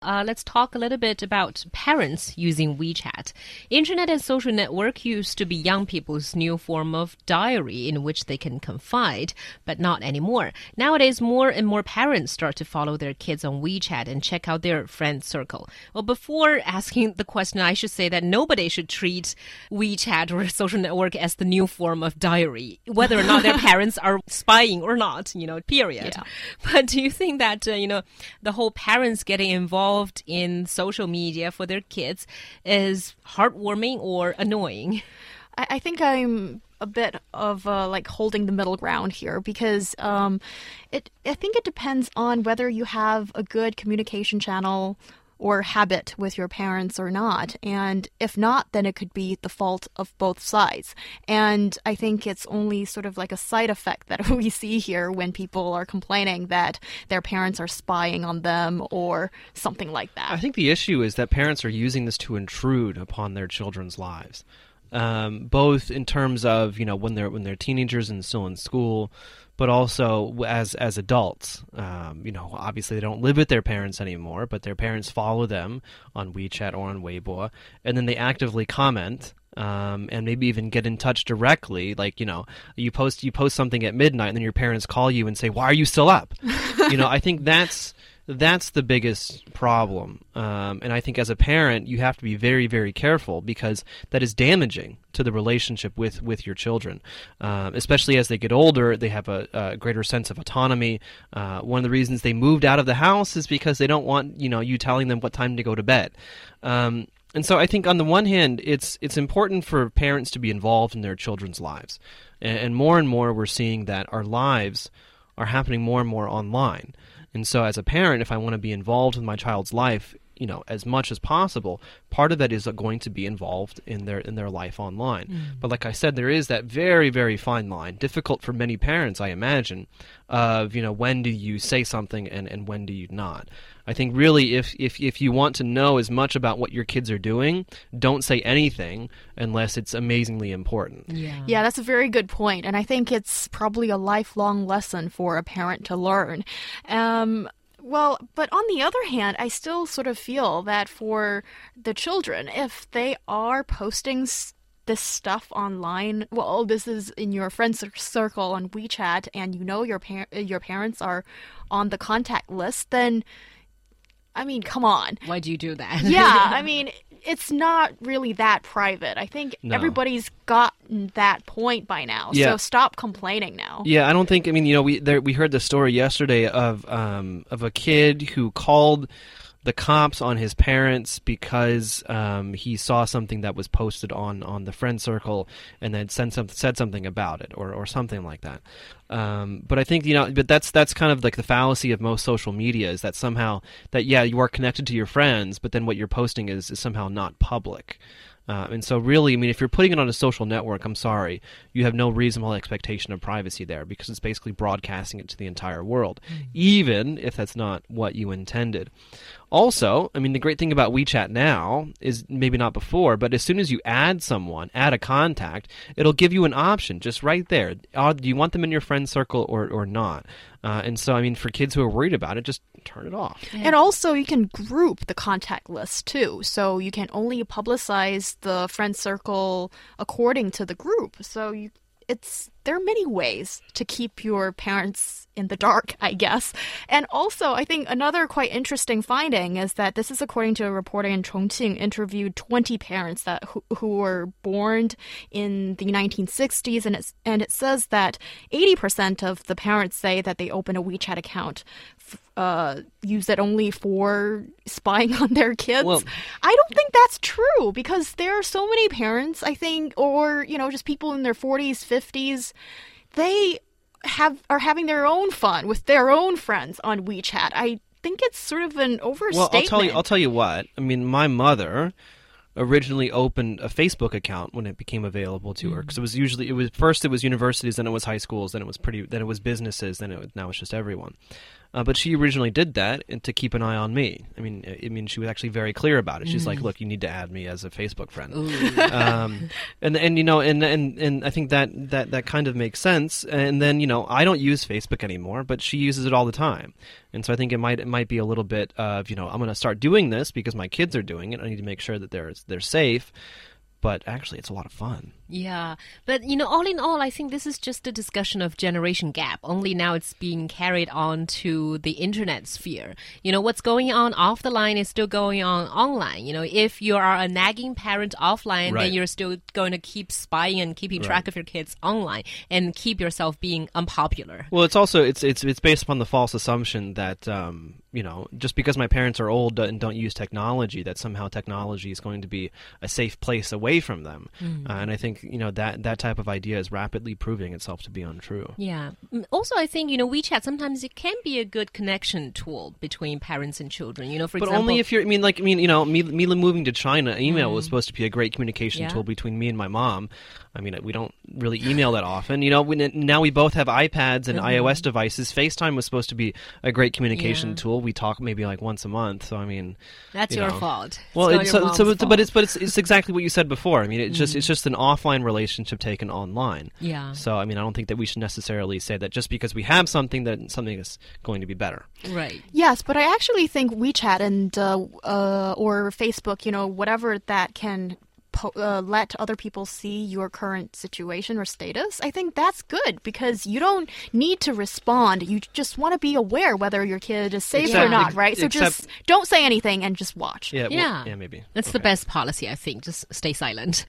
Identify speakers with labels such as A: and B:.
A: Uh, let's talk a little bit about parents using WeChat. Internet and social network used to be young people's new form of diary in which they can confide, but not anymore. Nowadays, more and more parents start to follow their kids on WeChat and check out their friend circle. Well, before asking the question, I should say that nobody should treat WeChat or social network as the new form of diary, whether or not their parents are spying or not, you know, period.
B: Yeah.
A: But do you think that, uh, you know, the whole parents getting involved in social media for their kids is heartwarming or annoying?
B: I, I think I'm a bit of uh, like holding the middle ground here because um, it. I think it depends on whether you have a good communication channel or habit with your parents or not. And if not, then it could be the fault of both sides. And I think it's only sort of like a side effect that we see here when people are complaining that their parents are spying on them or something like that.
C: I think the issue is that parents are using this to intrude upon their children's lives, um, both in terms of you know when they're when they're teenagers and still in school, but also as as adults. Um, you know, obviously they don't live with their parents anymore, but their parents follow them on WeChat or on Weibo, and then they actively comment. Um, and maybe even get in touch directly. Like you know, you post you post something at midnight, and then your parents call you and say, "Why are you still up?" you know, I think that's that's the biggest problem. Um, and I think as a parent, you have to be very, very careful because that is damaging to the relationship with, with your children. Um, especially as they get older, they have a, a greater sense of autonomy. Uh, one of the reasons they moved out of the house is because they don't want you know you telling them what time to go to bed. Um, and so I think on the one hand, it's it's important for parents to be involved in their children's lives, and, and more and more we're seeing that our lives are happening more and more online. And so, as a parent, if I want to be involved in my child's life, you know, as much as possible, part of that is going to be involved in their in their life online. But like I said, there is that very very fine line, difficult for many parents, I imagine, of you know when do you say something and, and when do you not. I think really, if, if if you want to know as much about what your kids are doing, don't say anything unless it's amazingly important.
A: Yeah.
B: Yeah, that's a very good point, and I think it's probably a lifelong lesson for a parent to learn. Um, well, but on the other hand, I still sort of feel that for the children, if they are posting this stuff online, well, this is in your friends circle on WeChat, and you know your par- your parents are on the contact list, then I mean, come on.
A: Why do you do that?
B: Yeah, I mean, it's not really that private. I think
C: No.
B: everybody's gotten that point by now.
C: Yeah.
B: So stop complaining now.
C: Yeah, I don't think. I mean, you know, we there, we heard the story yesterday of um, of a kid who called the cops on his parents because um, he saw something that was posted on, on the friend circle and then said, some, said something about it or, or something like that. Um, but I think you know, but that's that's kind of like the fallacy of most social media is that somehow that yeah you are connected to your friends, but then what you're posting is, is somehow not public. Uh, and so, really, I mean, if you're putting it on a social network, I'm sorry, you have no reasonable expectation of privacy there because it's basically broadcasting it to the entire world, even if that's not what you intended. Also, I mean, the great thing about WeChat now is maybe not before, but as soon as you add someone, add a contact, it'll give you an option just right there. Uh, do you want them in your friend circle or, or not? Uh, and so, I mean, for kids who are worried about it, just turn it off.
B: And also, you can group the contact list too. So you can only publicize the friend circle according to the group. So you, it's there are many ways to keep your parents in the dark, I guess. And also, I think another quite interesting finding is that this is according to a reporter in Chongqing interviewed 20 parents that who, who were born in the 1960s, and it's and it says that 80% of the parents say that they open a WeChat account. Uh, use it only for spying on their kids.
C: Well-
B: I don't think that's true because there are so many parents, I think, or you know, just people in their 40s, 50s, they have are having their own fun with their own friends on WeChat. I think it's sort of an overstatement. Well.
C: I'll tell you. I'll tell you what. I mean, my mother originally opened a Facebook account when it became available to her mm. because it was usually it was first it was universities, then it was high schools, then it was pretty, then it was businesses, then it now it's just everyone. Uh, but she originally did that to keep an eye on me. I mean, I I mean, she was actually very clear about it. She's like, "Look, you need to add me as a Facebook friend." um, and and you know, and and and I think that that that kind of makes sense. And then you know, I don't use Facebook anymore, but she uses it all the time. And so I think it might it might be a little bit of you know, I'm going to start doing this because my kids are doing it. I need to make sure that they're they're safe. But actually, it's a lot of fun.
A: Yeah, but you know, all in all, I think this is just a discussion of generation gap. Only now it's being carried on to the internet sphere. You know, what's going on off the line is still going on online. You know, if you are a nagging parent offline,
C: Right.
A: then you're still going to keep spying and keeping track
C: Right.
A: of your kids online and keep yourself being unpopular.
C: Well, it's also it's it's it's based upon the false assumption that um, you know just because my parents are old and don't use technology, that somehow technology is going to be a safe place away from them. Uh, and I think you know that that type of idea is rapidly proving itself to be untrue.
A: Yeah. Mm, Also, I think you know WeChat sometimes it can be a good connection tool between parents and children. You know, for
C: But
A: example,
C: only if you're. I mean, like I mean, you know, me, me moving to China, email was supposed to be a great communication
A: Yeah.
C: tool between me and my mom. I mean, we don't really email that often. You know, when, now we both have iPads and iOS devices. FaceTime was supposed to be a great communication
A: Yeah.
C: tool. We talk maybe like once a month. So I mean,
A: that's
C: you
A: your
C: know.
A: fault.
C: Well,
A: not
C: it's,
A: your
C: so, so it's- but it's but it's it's exactly what you said before. I mean, it's just it's just an offline relationship taken online.
A: Yeah.
C: So I mean, I don't think that we should necessarily say that just because we have something that something is going to be better.
A: right.
B: Yes, but I actually think WeChat and uh, uh, or Facebook, you know, whatever that can po- uh, let other people see your current situation or status, I think that's good because you don't need to respond. You just want to be aware whether your kid is safe or not, right? So
C: except-
B: just don't say anything and just watch.
C: Yeah. well,
A: Yeah.
C: yeah. Maybe.
A: That's the best policy, I think. Just stay silent.